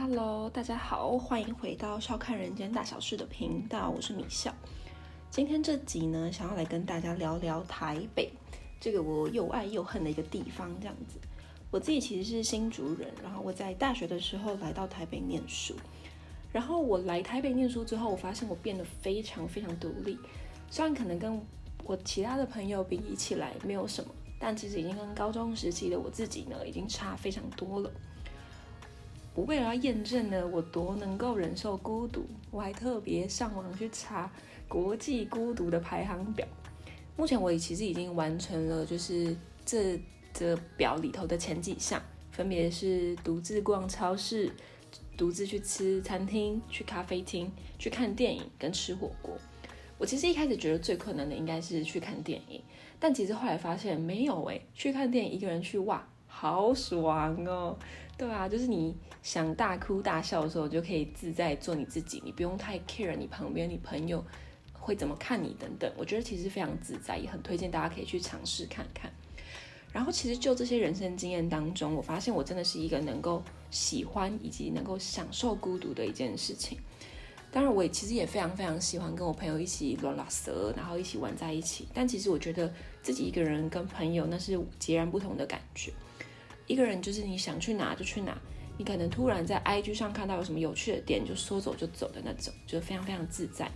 Hello，大家好，欢迎回到笑看人间大小事的频道，我是米笑。今天这集呢，想要来跟大家聊聊台北这个我又爱又恨的一个地方。这样子，我自己其实是新竹人，然后我在大学的时候来到台北念书。然后我来台北念书之后，我发现我变得非常非常独立。虽然可能跟我其他的朋友比起来没有什么，但其实已经跟高中时期的我自己呢，已经差非常多了。我为了要验证呢，我多能够忍受孤独，我还特别上网去查国际孤独的排行表。目前我其实已经完成了，就是这这表里头的前几项，分别是独自逛超市、独自去吃餐厅、去咖啡厅、去看电影跟吃火锅。我其实一开始觉得最困难的应该是去看电影，但其实后来发现没有诶，去看电影一个人去哇，好爽哦！对啊，就是你想大哭大笑的时候，就可以自在做你自己，你不用太 care 你旁边你朋友会怎么看你等等。我觉得其实非常自在，也很推荐大家可以去尝试看看。然后其实就这些人生经验当中，我发现我真的是一个能够喜欢以及能够享受孤独的一件事情。当然，我也其实也非常非常喜欢跟我朋友一起乱拉蛇，然后一起玩在一起。但其实我觉得自己一个人跟朋友那是截然不同的感觉。一个人就是你想去哪就去哪，你可能突然在 IG 上看到有什么有趣的点，就说走就走的那种，就非常非常自在。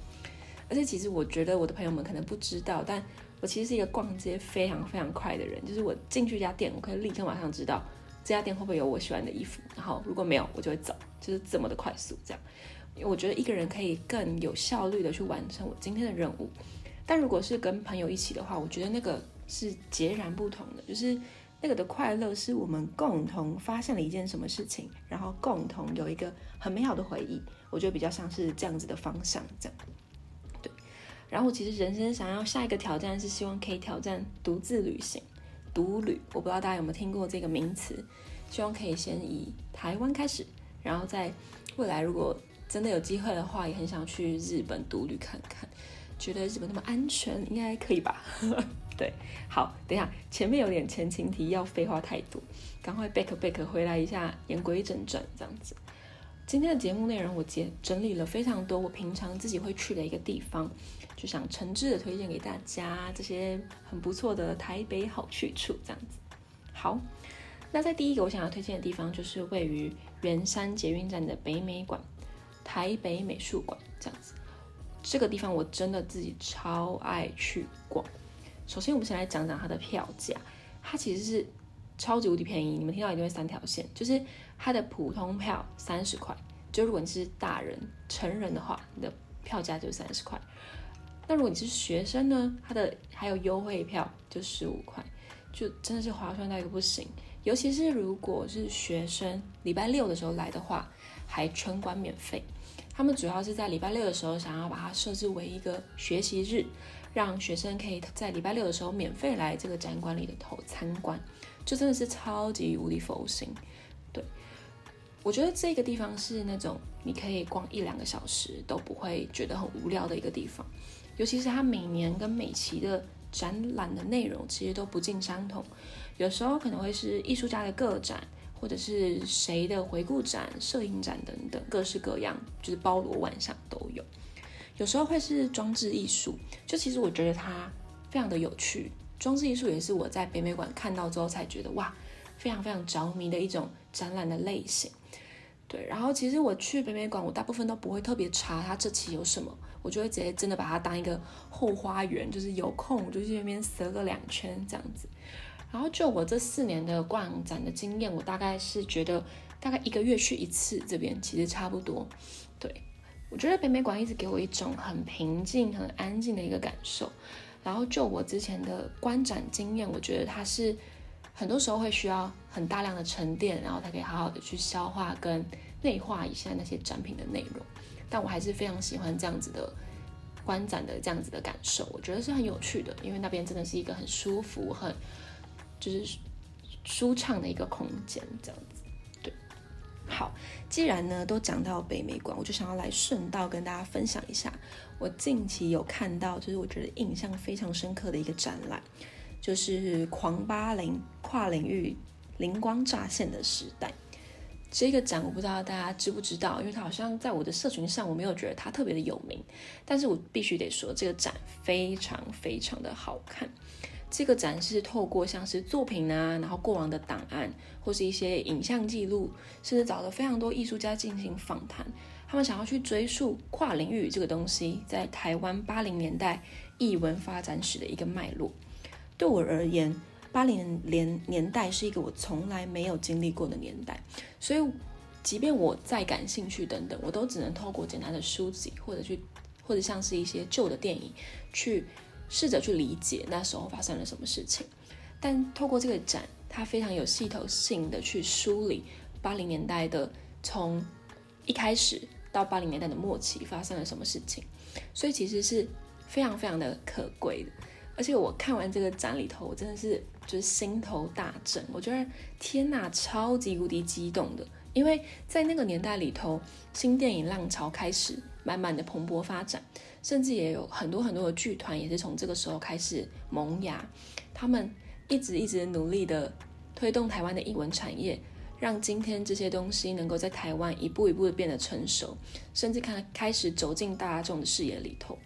而且其实我觉得我的朋友们可能不知道，但我其实是一个逛街非常非常快的人，就是我进去一家店，我可以立刻马上知道这家店会不会有我喜欢的衣服，然后如果没有，我就会走，就是这么的快速这样。我觉得一个人可以更有效率的去完成我今天的任务，但如果是跟朋友一起的话，我觉得那个是截然不同的，就是。那个的快乐是我们共同发现了一件什么事情，然后共同有一个很美好的回忆。我觉得比较像是这样子的方向，这样。对。然后我其实人生想要下一个挑战是希望可以挑战独自旅行，独旅。我不知道大家有没有听过这个名词，希望可以先以台湾开始，然后在未来如果真的有机会的话，也很想去日本独旅看看。觉得日本那么安全，应该可以吧？对，好，等一下，前面有点前情提要，废话太多，赶快 back back 回来一下，言归正传，这样子。今天的节目内容我节整理了非常多我平常自己会去的一个地方，就想诚挚的推荐给大家这些很不错的台北好去处，这样子。好，那在第一个我想要推荐的地方就是位于圆山捷运站的北美馆，台北美术馆这样子。这个地方我真的自己超爱去逛。首先，我们先来讲讲它的票价。它其实是超级无敌便宜，你们听到一定会三条线，就是它的普通票三十块，就如果你是大人成人的话，你的票价就三十块。那如果你是学生呢，它的还有优惠票就十五块，就真的是划算到一个不行。尤其是如果是学生，礼拜六的时候来的话，还全馆免费。他们主要是在礼拜六的时候想要把它设置为一个学习日。让学生可以在礼拜六的时候免费来这个展馆里的头参观，就真的是超级无敌佛心。对我觉得这个地方是那种你可以逛一两个小时都不会觉得很无聊的一个地方，尤其是它每年跟每期的展览的内容其实都不尽相同，有时候可能会是艺术家的个展，或者是谁的回顾展、摄影展等等，各式各样，就是包罗万象都有。有时候会是装置艺术，就其实我觉得它非常的有趣。装置艺术也是我在北美馆看到之后才觉得哇，非常非常着迷的一种展览的类型。对，然后其实我去北美馆，我大部分都不会特别查它这期有什么，我就会直接真的把它当一个后花园，就是有空我就去那边折个两圈这样子。然后就我这四年的逛展的经验，我大概是觉得大概一个月去一次这边其实差不多，对。我觉得北美馆一直给我一种很平静、很安静的一个感受。然后就我之前的观展经验，我觉得它是很多时候会需要很大量的沉淀，然后才可以好好的去消化跟内化一下那些展品的内容。但我还是非常喜欢这样子的观展的这样子的感受，我觉得是很有趣的，因为那边真的是一个很舒服、很就是舒畅的一个空间，这样。好，既然呢都讲到北美馆，我就想要来顺道跟大家分享一下，我近期有看到，就是我觉得印象非常深刻的一个展览，就是狂八零跨领域灵光乍现的时代。这个展我不知道大家知不知道，因为它好像在我的社群上，我没有觉得它特别的有名。但是我必须得说，这个展非常非常的好看。这个展是透过像是作品啊，然后过往的档案，或是一些影像记录，甚至找了非常多艺术家进行访谈。他们想要去追溯跨领域这个东西在台湾八零年代艺文发展史的一个脉络。对我而言，八零年年代是一个我从来没有经历过的年代，所以即便我再感兴趣等等，我都只能透过简单的书籍，或者去，或者像是一些旧的电影，去试着去理解那时候发生了什么事情。但透过这个展，它非常有系统性的去梳理八零年代的从一开始到八零年代的末期发生了什么事情，所以其实是非常非常的可贵的。而且我看完这个展里头，我真的是。就是心头大震，我觉得天呐，超级无敌激动的，因为在那个年代里头，新电影浪潮开始慢慢的蓬勃发展，甚至也有很多很多的剧团也是从这个时候开始萌芽，他们一直一直努力的推动台湾的艺文产业，让今天这些东西能够在台湾一步一步的变得成熟，甚至看开始走进大众的视野里头。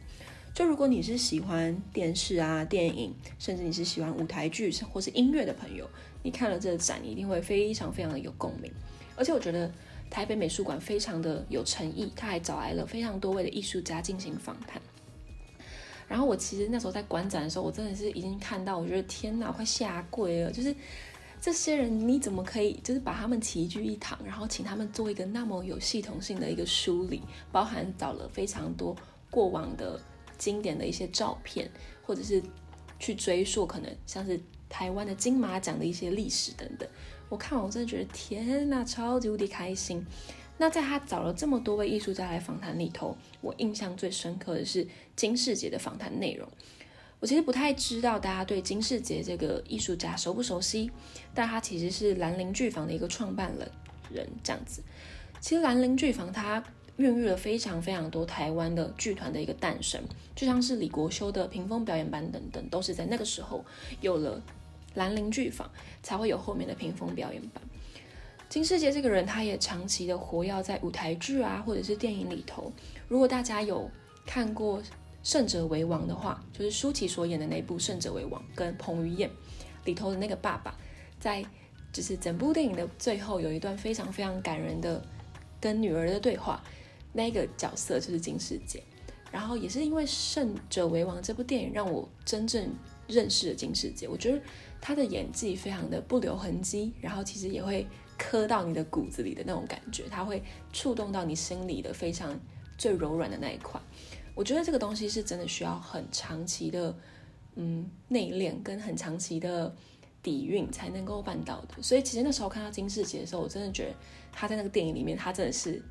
就如果你是喜欢电视啊、电影，甚至你是喜欢舞台剧或是音乐的朋友，你看了这个展，一定会非常非常的有共鸣。而且我觉得台北美术馆非常的有诚意，他还找来了非常多位的艺术家进行访谈。然后我其实那时候在观展的时候，我真的是已经看到，我觉得天哪，快下跪了！就是这些人，你怎么可以就是把他们齐聚一堂，然后请他们做一个那么有系统性的一个梳理，包含找了非常多过往的。经典的一些照片，或者是去追溯，可能像是台湾的金马奖的一些历史等等。我看我真的觉得天呐，超级无敌开心。那在他找了这么多位艺术家来访谈里头，我印象最深刻的是金世杰的访谈内容。我其实不太知道大家对金世杰这个艺术家熟不熟悉，但他其实是兰陵剧坊的一个创办人人这样子。其实兰陵剧坊它。孕育了非常非常多台湾的剧团的一个诞生，就像是李国修的屏风表演班等等，都是在那个时候有了兰陵剧坊，才会有后面的屏风表演班。金世杰这个人，他也长期的活跃在舞台剧啊，或者是电影里头。如果大家有看过《胜者为王》的话，就是舒淇所演的那部《胜者为王》，跟彭于晏里头的那个爸爸，在就是整部电影的最后有一段非常非常感人的跟女儿的对话。那个角色就是金世杰，然后也是因为《胜者为王》这部电影让我真正认识了金世杰。我觉得他的演技非常的不留痕迹，然后其实也会磕到你的骨子里的那种感觉，他会触动到你心里的非常最柔软的那一块。我觉得这个东西是真的需要很长期的嗯内敛跟很长期的底蕴才能够办到的。所以其实那时候看到金世杰的时候，我真的觉得他在那个电影里面，他真的是。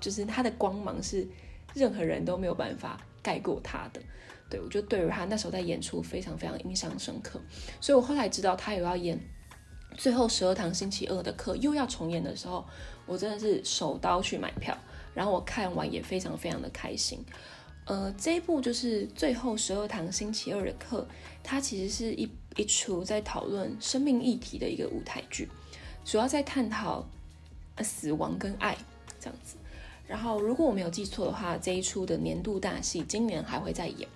就是他的光芒是任何人都没有办法盖过他的，对我就对于他那时候在演出非常非常印象深刻，所以我后来知道他有要演最后十二堂星期二的课又要重演的时候，我真的是手刀去买票，然后我看完也非常非常的开心。呃，这一部就是最后十二堂星期二的课，它其实是一一出在讨论生命议题的一个舞台剧，主要在探讨死亡跟爱这样子。然后，如果我没有记错的话，这一出的年度大戏今年还会再演，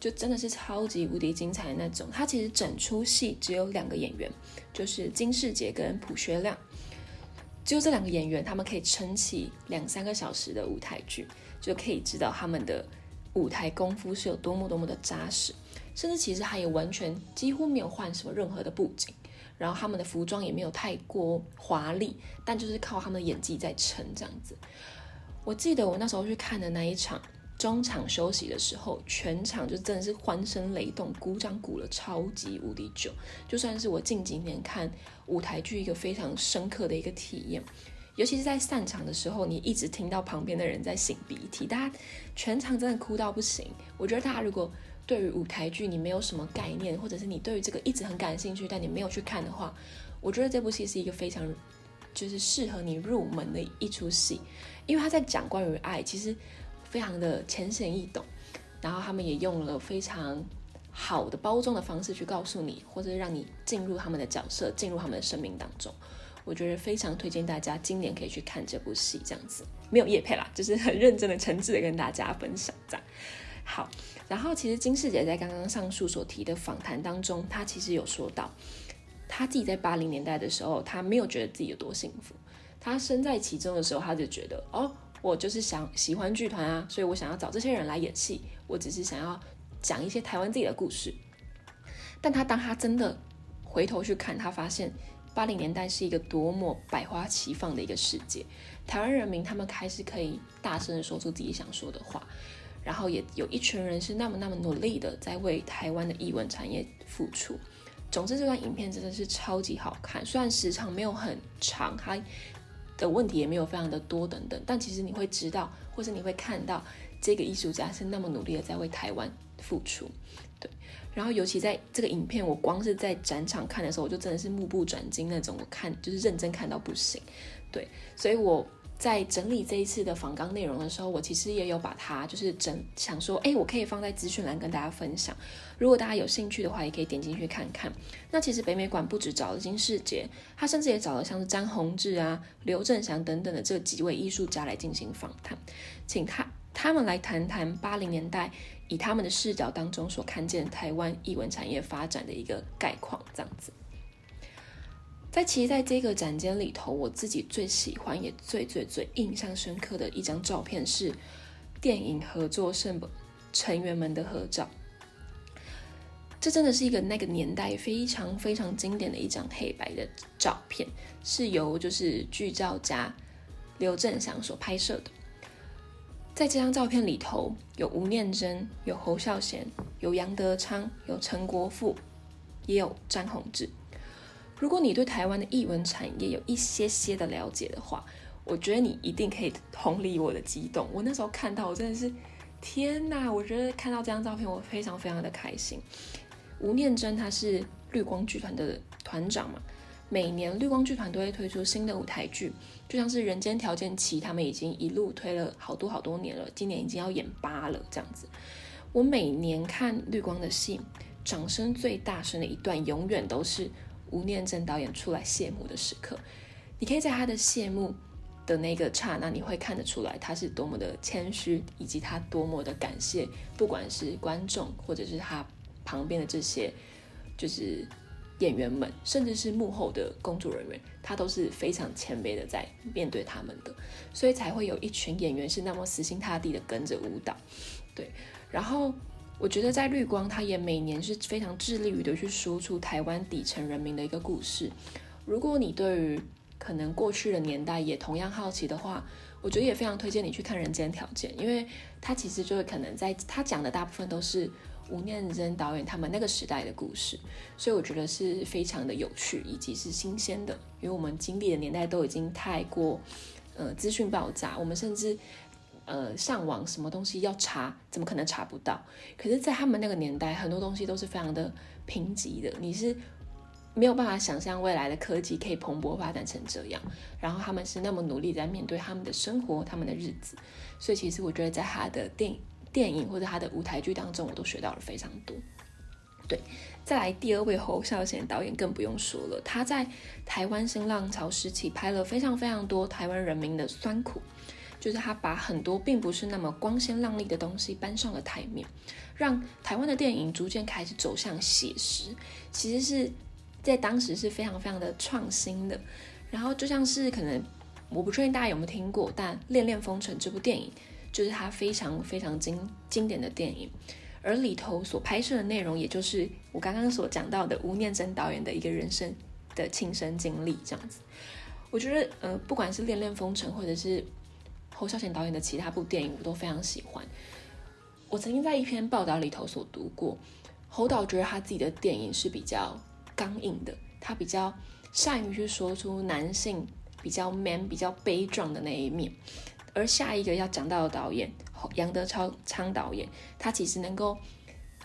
就真的是超级无敌精彩的那种。它其实整出戏只有两个演员，就是金世杰跟朴学亮，只有这两个演员，他们可以撑起两三个小时的舞台剧，就可以知道他们的舞台功夫是有多么多么的扎实。甚至其实他也完全几乎没有换什么任何的布景，然后他们的服装也没有太过华丽，但就是靠他们的演技在撑这样子。我记得我那时候去看的那一场，中场休息的时候，全场就真的是欢声雷动，鼓掌鼓了超级无敌久，就算是我近几年看舞台剧一个非常深刻的一个体验。尤其是在散场的时候，你一直听到旁边的人在擤鼻涕，大家全场真的哭到不行。我觉得大家如果对于舞台剧你没有什么概念，或者是你对于这个一直很感兴趣，但你没有去看的话，我觉得这部戏是一个非常就是适合你入门的一出戏。因为他在讲关于爱，其实非常的浅显易懂，然后他们也用了非常好的包装的方式去告诉你，或者让你进入他们的角色，进入他们的生命当中。我觉得非常推荐大家今年可以去看这部戏，这样子没有叶配啦，就是很认真的、诚挚的跟大家分享这样。好，然后其实金世杰在刚刚上述所提的访谈当中，他其实有说到，他自己在八零年代的时候，他没有觉得自己有多幸福，他身在其中的时候，他就觉得哦，我就是想喜欢剧团啊，所以我想要找这些人来演戏，我只是想要讲一些台湾自己的故事。但他当他真的回头去看，他发现八零年代是一个多么百花齐放的一个世界。台湾人民他们开始可以大声的说出自己想说的话，然后也有一群人是那么那么努力的在为台湾的艺文产业付出。总之，这段影片真的是超级好看，虽然时长没有很长，它的问题也没有非常的多等等，但其实你会知道，或是你会看到这个艺术家是那么努力的在为台湾付出。对，然后尤其在这个影片，我光是在展场看的时候，我就真的是目不转睛那种，我看就是认真看到不行。对，所以我在整理这一次的访纲内容的时候，我其实也有把它就是整想说，哎，我可以放在资讯栏跟大家分享。如果大家有兴趣的话，也可以点进去看看。那其实北美馆不止找了金世杰，他甚至也找了像是张宏志啊、刘振祥等等的这几位艺术家来进行访谈，请他他们来谈谈八零年代。以他们的视角当中所看见台湾艺文产业发展的一个概况，这样子。在其实，在这个展间里头，我自己最喜欢也最最最印象深刻的一张照片是电影合作成成员们的合照。这真的是一个那个年代非常非常经典的一张黑白的照片，是由就是剧照家刘振祥所拍摄的。在这张照片里头，有吴念真，有侯孝贤，有杨德昌，有陈国富，也有张宏志。如果你对台湾的译文产业有一些些的了解的话，我觉得你一定可以同理我的激动。我那时候看到，我真的是天哪！我觉得看到这张照片，我非常非常的开心。吴念真他是绿光剧团的团长嘛。每年绿光剧团都会推出新的舞台剧，就像是《人间条件七》，他们已经一路推了好多好多年了，今年已经要演八了这样子。我每年看绿光的戏，掌声最大声的一段，永远都是吴念真导演出来谢幕的时刻。你可以在他的谢幕的那个刹那，你会看得出来他是多么的谦虚，以及他多么的感谢，不管是观众或者是他旁边的这些，就是。演员们，甚至是幕后的工作人员，他都是非常谦卑的在面对他们的，所以才会有一群演员是那么死心塌地的跟着舞蹈。对，然后我觉得在绿光，他也每年是非常致力于的去说出台湾底层人民的一个故事。如果你对于可能过去的年代也同样好奇的话，我觉得也非常推荐你去看《人间条件》，因为他其实就是可能在他讲的大部分都是。吴念真导演他们那个时代的故事，所以我觉得是非常的有趣，以及是新鲜的。因为我们经历的年代都已经太过，呃，资讯爆炸，我们甚至呃上网什么东西要查，怎么可能查不到？可是，在他们那个年代，很多东西都是非常的贫瘠的，你是没有办法想象未来的科技可以蓬勃发展成这样。然后他们是那么努力在面对他们的生活、他们的日子，所以其实我觉得在他的电。电影或者他的舞台剧当中，我都学到了非常多。对，再来第二位侯孝贤导演更不用说了，他在台湾新浪潮时期拍了非常非常多台湾人民的酸苦，就是他把很多并不是那么光鲜亮丽的东西搬上了台面，让台湾的电影逐渐开始走向写实。其实是在当时是非常非常的创新的。然后就像是可能我不确定大家有没有听过，但《恋恋风尘》这部电影。就是他非常非常经经典的电影，而里头所拍摄的内容，也就是我刚刚所讲到的吴念真导演的一个人生的亲身经历，这样子。我觉得，呃，不管是《恋恋风尘》或者是侯孝贤导演的其他部电影，我都非常喜欢。我曾经在一篇报道里头所读过，侯导觉得他自己的电影是比较刚硬的，他比较善于去说出男性比较 man、比较悲壮的那一面。而下一个要讲到的导演杨德昌昌导演，他其实能够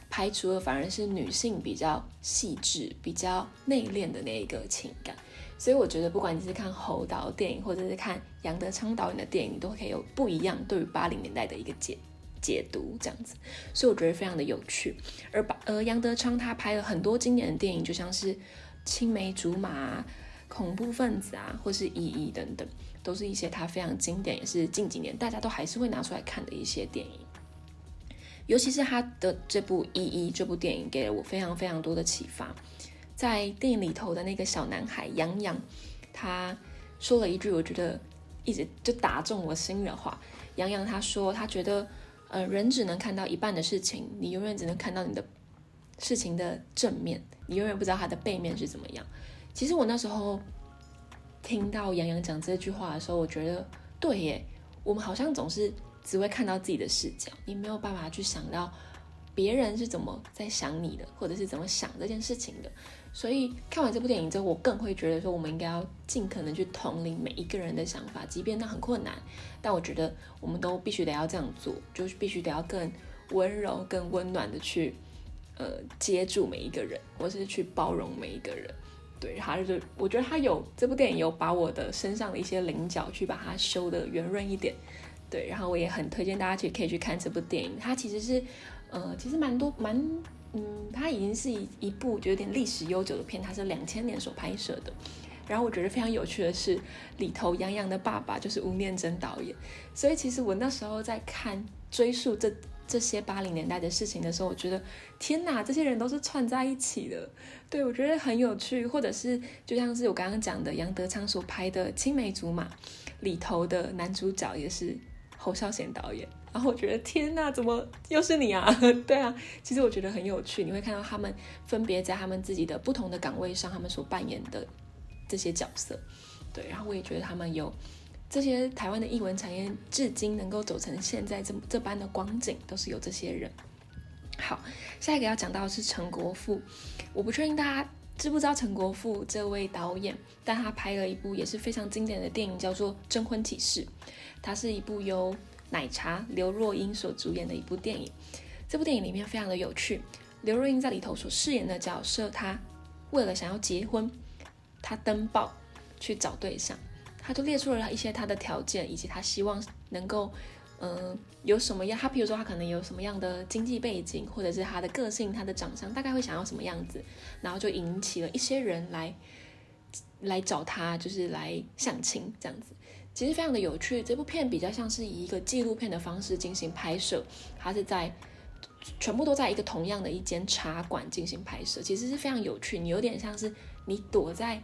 拍出的反而是女性比较细致、比较内敛的那一个情感。所以我觉得，不管你是看侯导电影，或者是看杨德昌导演的电影，都可以有不一样对于八零年代的一个解解读，这样子。所以我觉得非常的有趣。而把呃杨德昌他拍了很多经典的电影，就像是《青梅竹马》。恐怖分子啊，或是意义等等，都是一些他非常经典，也是近几年大家都还是会拿出来看的一些电影。尤其是他的这部《一一》这部电影，给了我非常非常多的启发。在电影里头的那个小男孩杨洋，他说了一句我觉得一直就打中我心的话。杨洋他说，他觉得，呃，人只能看到一半的事情，你永远只能看到你的事情的正面，你永远不知道它的背面是怎么样。其实我那时候听到杨洋讲这句话的时候，我觉得对耶，我们好像总是。只会看到自己的视角，你没有办法去想到别人是怎么在想你的，或者是怎么想这件事情的。所以看完这部电影之后，我更会觉得说，我们应该要尽可能去统领每一个人的想法，即便那很困难，但我觉得我们都必须得要这样做，就是必须得要更温柔、更温暖的去呃接住每一个人，或是去包容每一个人。对，他就是我觉得他有这部电影有把我的身上的一些棱角去把它修的圆润一点。对，然后我也很推荐大家去可以去看这部电影。它其实是，呃，其实蛮多蛮，嗯，它已经是一一部就有点历史悠久的片。它是两千年所拍摄的。然后我觉得非常有趣的是，里头杨洋的爸爸就是吴念真导演。所以其实我那时候在看追溯这这些八零年代的事情的时候，我觉得天哪，这些人都是串在一起的。对我觉得很有趣，或者是就像是我刚刚讲的杨德昌所拍的《青梅竹马》里头的男主角也是。侯孝贤导演，然后我觉得天呐，怎么又是你啊？对啊，其实我觉得很有趣，你会看到他们分别在他们自己的不同的岗位上，他们所扮演的这些角色。对，然后我也觉得他们有这些台湾的艺文产业，至今能够走成现在这这般的光景，都是有这些人。好，下一个要讲到的是陈国富，我不确定大家知不知道陈国富这位导演，但他拍了一部也是非常经典的电影，叫做《征婚启事》。它是一部由奶茶刘若英所主演的一部电影。这部电影里面非常的有趣，刘若英在里头所饰演的角色，她为了想要结婚，她登报去找对象，她就列出了一些她的条件，以及她希望能够，嗯，有什么样，她比如说她可能有什么样的经济背景，或者是她的个性、她的长相，大概会想要什么样子，然后就引起了一些人来来找她，就是来相亲这样子。其实非常的有趣，这部片比较像是以一个纪录片的方式进行拍摄，它是在全部都在一个同样的一间茶馆进行拍摄，其实是非常有趣。你有点像是你躲在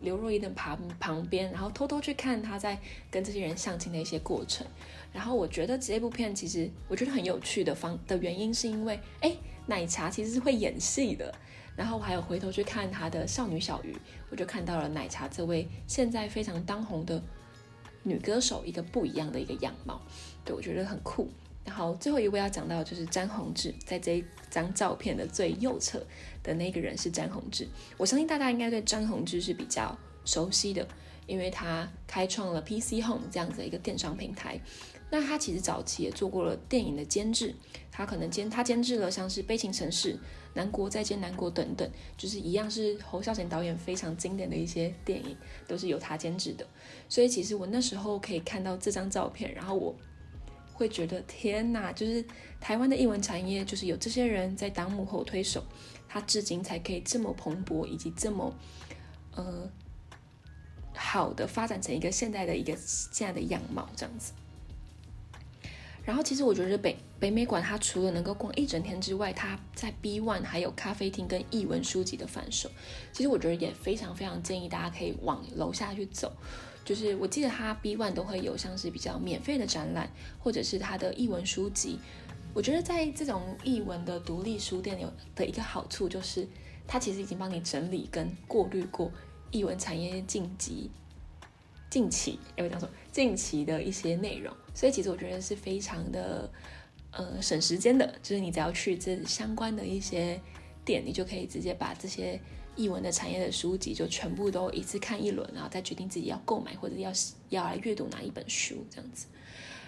刘若英的旁旁边，然后偷偷去看她在跟这些人相亲的一些过程。然后我觉得这部片其实我觉得很有趣的方的原因是因为，哎，奶茶其实是会演戏的。然后我还有回头去看他的少女小鱼，我就看到了奶茶这位现在非常当红的。女歌手一个不一样的一个样貌，对我觉得很酷。然后最后一位要讲到就是詹宏志，在这一张照片的最右侧的那个人是詹宏志。我相信大家应该对詹宏志是比较熟悉的，因为他开创了 PC Home 这样子的一个电商平台。那他其实早期也做过了电影的监制，他可能监他监制了像是《悲情城市》。南国再见，南国等等，就是一样是侯孝贤导演非常经典的一些电影，都是由他监制的。所以其实我那时候可以看到这张照片，然后我会觉得天哪，就是台湾的艺文产业，就是有这些人在当幕后推手，他至今才可以这么蓬勃，以及这么呃好的发展成一个现在的一个现在的样貌这样子。然后其实我觉得北北美馆它除了能够逛一整天之外，它在 B One 还有咖啡厅跟译文书籍的贩售。其实我觉得也非常非常建议大家可以往楼下去走。就是我记得它 B One 都会有像是比较免费的展览，或者是它的译文书籍。我觉得在这种译文的独立书店有的一个好处就是，它其实已经帮你整理跟过滤过译文产业晋级。近期，要不讲说近期的一些内容，所以其实我觉得是非常的，呃，省时间的。就是你只要去这相关的一些店，你就可以直接把这些译文的产业的书籍就全部都一次看一轮，然后再决定自己要购买或者要要来阅读哪一本书这样子。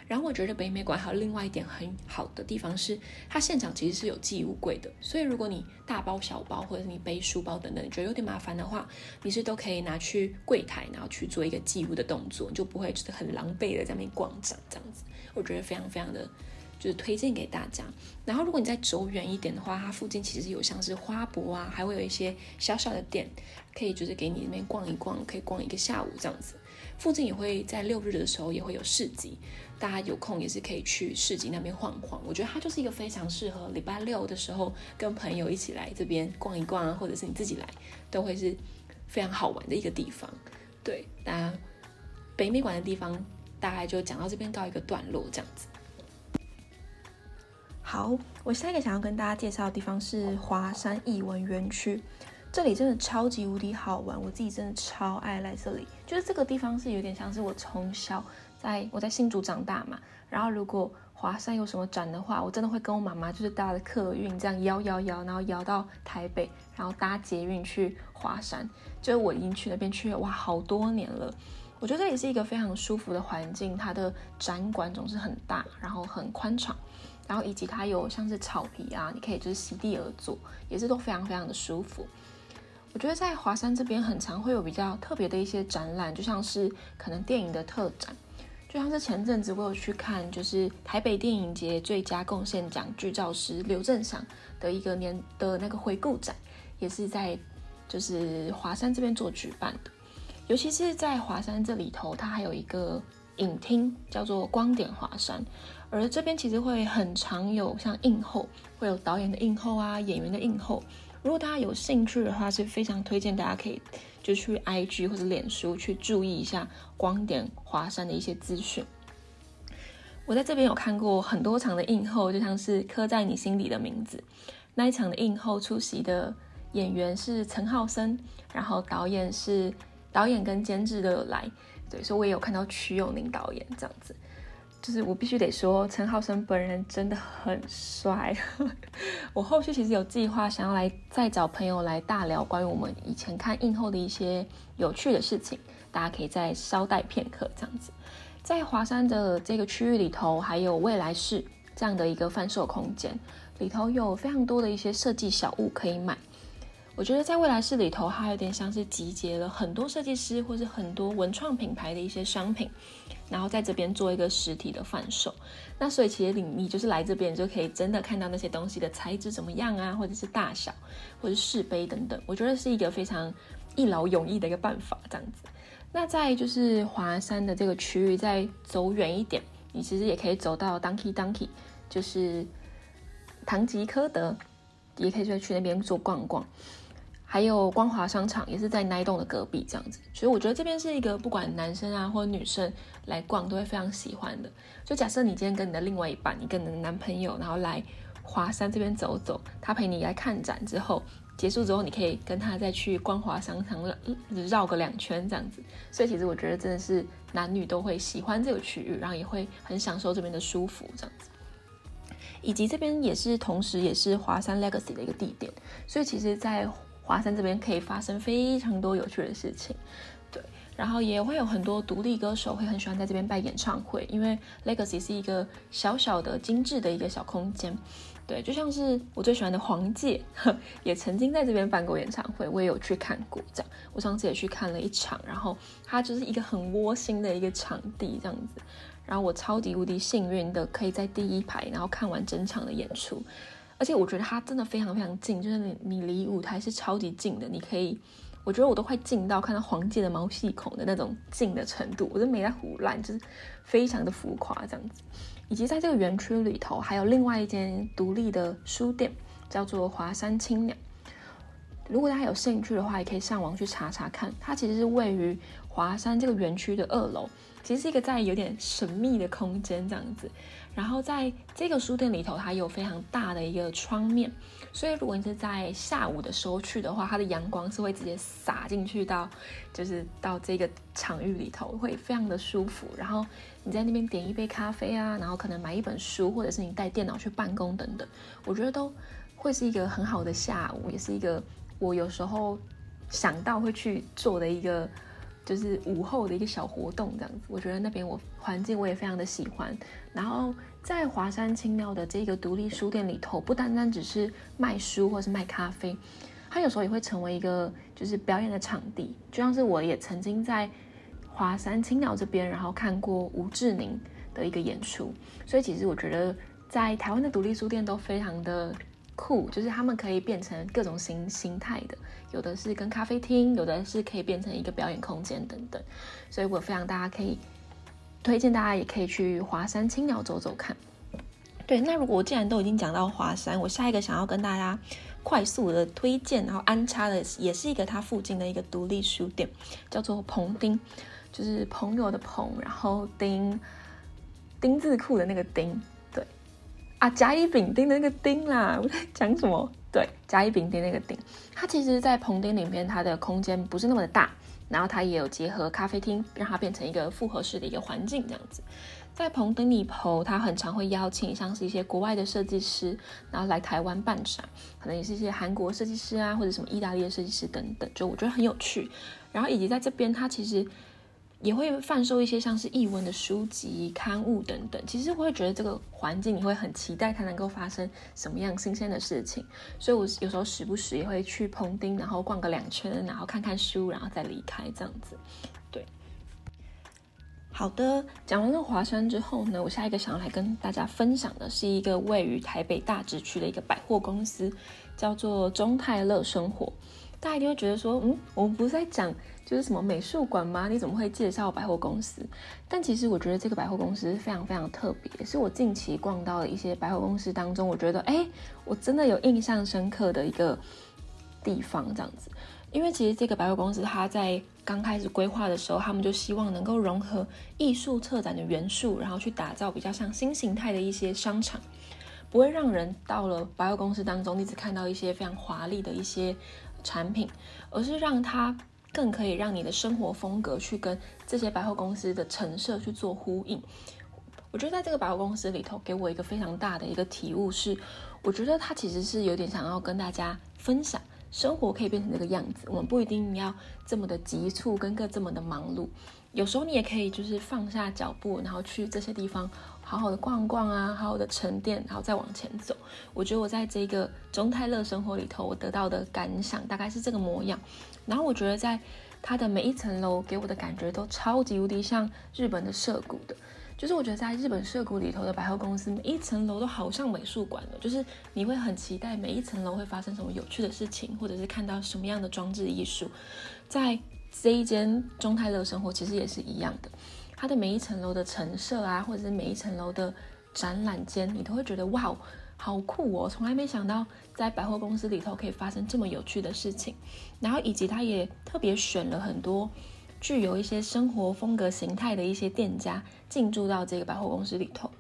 然后我觉得北美馆还有另外一点很好的地方是，它现场其实是有寄物柜的，所以如果你大包小包或者是你背书包等等，你觉得有点麻烦的话，你是都可以拿去柜台，然后去做一个寄物的动作，就不会就是很狼狈的在那边逛展这样子。我觉得非常非常的就是推荐给大家。然后如果你再走远一点的话，它附近其实有像是花博啊，还会有一些小小的店，可以就是给你那边逛一逛，可以逛一个下午这样子。附近也会在六日的时候也会有市集，大家有空也是可以去市集那边晃晃。我觉得它就是一个非常适合礼拜六的时候跟朋友一起来这边逛一逛啊，或者是你自己来，都会是非常好玩的一个地方。对，那北美馆的地方大概就讲到这边告一个段落这样子。好，我下一个想要跟大家介绍的地方是华山艺文园区。这里真的超级无敌好玩，我自己真的超爱来这里。就是这个地方是有点像是我从小在我在新竹长大嘛，然后如果华山有什么展的话，我真的会跟我妈妈就是搭着客运这样摇摇摇，然后摇到台北，然后搭捷运去华山。就是我已经去那边去哇好多年了，我觉得这里是一个非常舒服的环境，它的展馆总是很大，然后很宽敞，然后以及它有像是草皮啊，你可以就是席地而坐，也是都非常非常的舒服。我觉得在华山这边很常会有比较特别的一些展览，就像是可能电影的特展，就像是前阵子我有去看，就是台北电影节最佳贡献奖剧照师刘振祥的一个年的那个回顾展，也是在就是华山这边做举办的。尤其是在华山这里头，它还有一个影厅叫做光点华山，而这边其实会很常有像映后，会有导演的映后啊，演员的映后。如果大家有兴趣的话，是非常推荐大家可以就去 IG 或者脸书去注意一下光点华山的一些资讯。我在这边有看过很多场的映后，就像是刻在你心里的名字那一场的映后出席的演员是陈浩森，然后导演是导演跟监制都有来，对，所以我也有看到曲友宁导演这样子。就是我必须得说，陈浩生本人真的很帅。我后续其实有计划想要来再找朋友来大聊关于我们以前看映后的一些有趣的事情，大家可以再稍待片刻这样子。在华山的这个区域里头，还有未来市这样的一个贩售空间，里头有非常多的一些设计小物可以买。我觉得在未来市里头，它有点像是集结了很多设计师或是很多文创品牌的一些商品。然后在这边做一个实体的贩售，那所以其实你你就是来这边就可以真的看到那些东西的材质怎么样啊，或者是大小，或者是饰杯等等，我觉得是一个非常一劳永逸的一个办法，这样子。那在就是华山的这个区域再走远一点，你其实也可以走到 Donkey Donkey，就是唐吉诃德，也可以去去那边做逛逛。还有光华商场也是在那一栋的隔壁，这样子，所以我觉得这边是一个不管男生啊或者女生来逛都会非常喜欢的。就假设你今天跟你的另外一半，你跟你的男朋友，然后来华山这边走走，他陪你来看展之后，结束之后你可以跟他再去光华商场绕个两圈这样子。所以其实我觉得真的是男女都会喜欢这个区域，然后也会很享受这边的舒服这样子。以及这边也是同时也是华山 Legacy 的一个地点，所以其实，在华山这边可以发生非常多有趣的事情，对，然后也会有很多独立歌手会很喜欢在这边办演唱会，因为 Legacy 是一个小小的精致的一个小空间，对，就像是我最喜欢的黄玠，也曾经在这边办过演唱会，我也有去看过，这样，我上次也去看了一场，然后它就是一个很窝心的一个场地这样子，然后我超级无敌幸运的可以在第一排，然后看完整场的演出。而且我觉得它真的非常非常近，就是你你离舞台是超级近的，你可以，我觉得我都快近到看到黄界的毛细孔的那种近的程度，我都没在胡乱，就是非常的浮夸这样子。以及在这个园区里头，还有另外一间独立的书店，叫做华山青鸟。如果大家有兴趣的话，也可以上网去查查看。它其实是位于华山这个园区的二楼，其实是一个在有点神秘的空间这样子。然后在这个书店里头，它有非常大的一个窗面，所以如果你是在下午的时候去的话，它的阳光是会直接洒进去到，就是到这个场域里头，会非常的舒服。然后你在那边点一杯咖啡啊，然后可能买一本书，或者是你带电脑去办公等等，我觉得都会是一个很好的下午，也是一个我有时候想到会去做的一个。就是午后的一个小活动这样子，我觉得那边我环境我也非常的喜欢。然后在华山青鸟的这个独立书店里头，不单单只是卖书或是卖咖啡，它有时候也会成为一个就是表演的场地。就像是我也曾经在华山青鸟这边，然后看过吴志宁的一个演出。所以其实我觉得在台湾的独立书店都非常的酷，就是他们可以变成各种形形态的，有的是跟咖啡厅，有的是可以变成一个表演空间等等。所以我非常大家可以推荐大家也可以去华山青鸟走走看。对，那如果我既然都已经讲到华山，我下一个想要跟大家快速的推荐，然后安插的也是一个它附近的一个独立书店，叫做彭丁，就是朋友的朋，然后丁丁字库的那个丁，啊，甲乙丙丁的那个丁啦，我 在讲什么？对，甲乙丙丁那个丁，它其实，在棚丁里面，它的空间不是那么的大，然后它也有结合咖啡厅，让它变成一个复合式的一个环境，这样子。在棚丁里头，他很常会邀请像是一些国外的设计师，然后来台湾办展，可能也是一些韩国设计师啊，或者什么意大利的设计师等等，就我觉得很有趣。然后以及在这边，他其实也会贩售一些像是译文的书籍、刊物等等。其实我会觉得这个环境，你会很期待它能够发生什么样新鲜的事情。所以我有时候时不时也会去彭丁，然后逛个两圈，然后看看书，然后再离开这样子。对好的，讲完了华山之后呢，我下一个想要来跟大家分享的是一个位于台北大直区的一个百货公司，叫做中泰乐生活。大家一定会觉得说，嗯，我们不是在讲就是什么美术馆吗？你怎么会介绍百货公司？但其实我觉得这个百货公司非常非常特别，是我近期逛到的一些百货公司当中，我觉得，哎，我真的有印象深刻的一个地方，这样子。因为其实这个百货公司，它在刚开始规划的时候，他们就希望能够融合艺术策展的元素，然后去打造比较像新形态的一些商场，不会让人到了百货公司当中，你只看到一些非常华丽的一些产品，而是让它更可以让你的生活风格去跟这些百货公司的陈设去做呼应。我觉得在这个百货公司里头，给我一个非常大的一个体悟是，我觉得它其实是有点想要跟大家分享。生活可以变成这个样子，我们不一定要这么的急促，跟个这么的忙碌。有时候你也可以就是放下脚步，然后去这些地方好好的逛逛啊，好好的沉淀，然后再往前走。我觉得我在这个中泰乐生活里头，我得到的感想大概是这个模样。然后我觉得在它的每一层楼给我的感觉都超级无敌像日本的涩谷的。就是我觉得在日本涩谷里头的百货公司，每一层楼都好像美术馆的，就是你会很期待每一层楼会发生什么有趣的事情，或者是看到什么样的装置艺术。在这一间中泰乐生活其实也是一样的，它的每一层楼的陈设啊，或者是每一层楼的展览间，你都会觉得哇，好酷哦！从来没想到在百货公司里头可以发生这么有趣的事情。然后以及它也特别选了很多。具有一些生活风格形态的一些店家进驻到这个百货公司里头，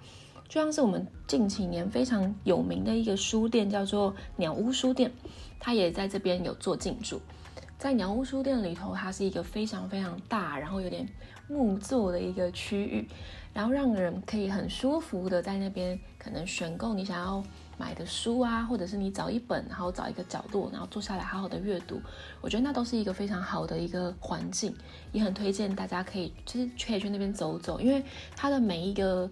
就像是我们近几年非常有名的一个书店，叫做鸟屋书店，它也在这边有做进驻。在鸟屋书店里头，它是一个非常非常大，然后有点木座的一个区域，然后让人可以很舒服的在那边可能选购你想要。买的书啊，或者是你找一本，然后找一个角落，然后坐下来好好的阅读，我觉得那都是一个非常好的一个环境，也很推荐大家可以就是可以去那边走走，因为它的每一个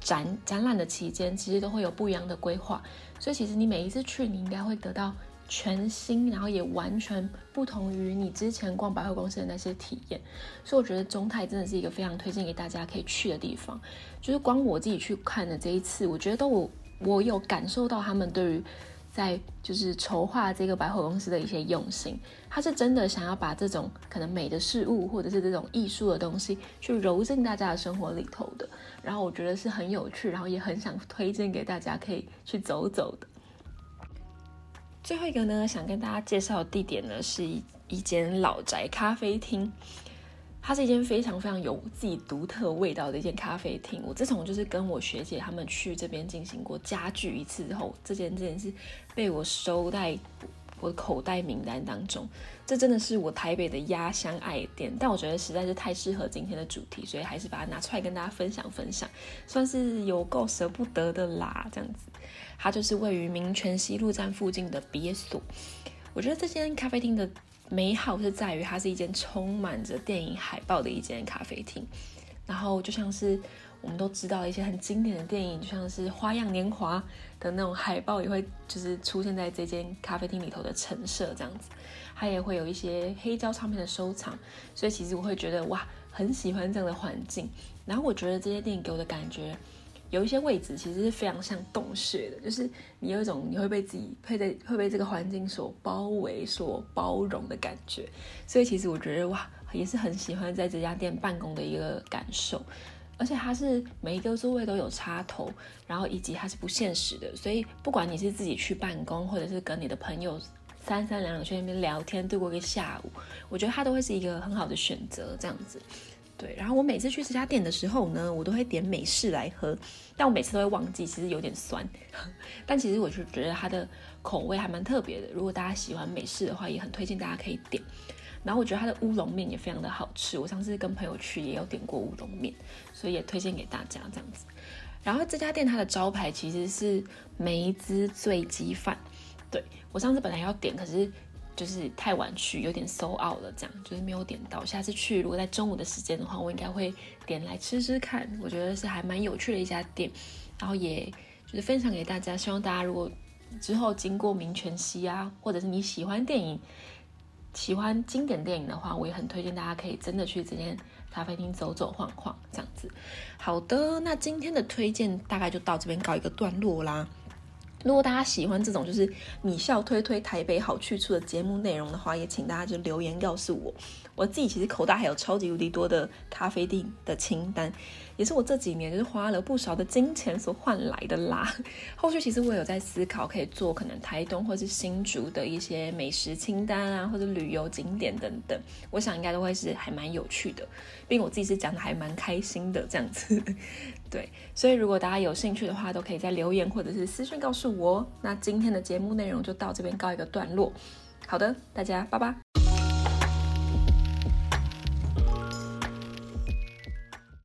展展览的期间，其实都会有不一样的规划，所以其实你每一次去，你应该会得到全新，然后也完全不同于你之前逛百货公司的那些体验，所以我觉得中泰真的是一个非常推荐给大家可以去的地方，就是光我自己去看的这一次，我觉得都有。我有感受到他们对于在就是筹划这个百货公司的一些用心，他是真的想要把这种可能美的事物或者是这种艺术的东西去揉进大家的生活里头的。然后我觉得是很有趣，然后也很想推荐给大家可以去走走的。最后一个呢，想跟大家介绍的地点呢，是一一间老宅咖啡厅。它是一间非常非常有自己独特味道的一间咖啡厅。我自从就是跟我学姐他们去这边进行过家具一次之后，这间这件是被我收在我的口袋名单当中。这真的是我台北的压箱爱店，但我觉得实在是太适合今天的主题，所以还是把它拿出来跟大家分享分享，算是有够舍不得的啦。这样子，它就是位于民权西路站附近的别墅。我觉得这间咖啡厅的。美好是在于它是一间充满着电影海报的一间咖啡厅，然后就像是我们都知道一些很经典的电影，就像是《花样年华》的那种海报也会就是出现在这间咖啡厅里头的陈设这样子，它也会有一些黑胶唱片的收藏，所以其实我会觉得哇，很喜欢这样的环境。然后我觉得这些电影给我的感觉有一些位置其实是非常像洞穴的，就是你有一种你会被自己会在会被这个环境所包围、所包容的感觉。所以其实我觉得哇，也是很喜欢在这家店办公的一个感受。而且它是每一个座位都有插头，然后以及它是不限时的，所以不管你是自己去办公，或者是跟你的朋友三三两两去那边聊天度过一个下午，我觉得它都会是一个很好的选择。这样子，对。然后我每次去这家店的时候呢，我都会点美式来喝，但我每次都会忘记，其实有点酸。但其实我就觉得它的口味还蛮特别的，如果大家喜欢美式的话，也很推荐大家可以点。然后我觉得它的乌龙面也非常的好吃，我上次跟朋友去也有点过乌龙面，所以也推荐给大家这样子。然后这家店它的招牌其实是梅子醉鸡饭，对我上次本来要点，可是就是太晚去，有点 so out 了，这样就是没有点到。下次去如果在中午的时间的话，我应该会点来吃吃看，我觉得是还蛮有趣的一家店。然后也就是分享给大家，希望大家如果之后经过民权西啊，或者是你喜欢电影。喜欢经典电影的话，我也很推荐大家可以真的去这间咖啡厅走走晃晃，这样子。好的，那今天的推荐大概就到这边告一个段落啦。如果大家喜欢这种就是米笑推推台北好去处的节目内容的话，也请大家就留言告诉我。我自己其实口袋还有超级无敌多的咖啡店的清单，也是我这几年就是花了不少的金钱所换来的啦。后续其实我有在思考，可以做可能台东或是新竹的一些美食清单啊，或者旅游景点等等，我想应该都会是还蛮有趣的，并我自己是讲的还蛮开心的这样子。对，所以如果大家有兴趣的话，都可以在留言或者是私讯告诉我。那今天的节目内容就到这边告一个段落。好的，大家拜拜。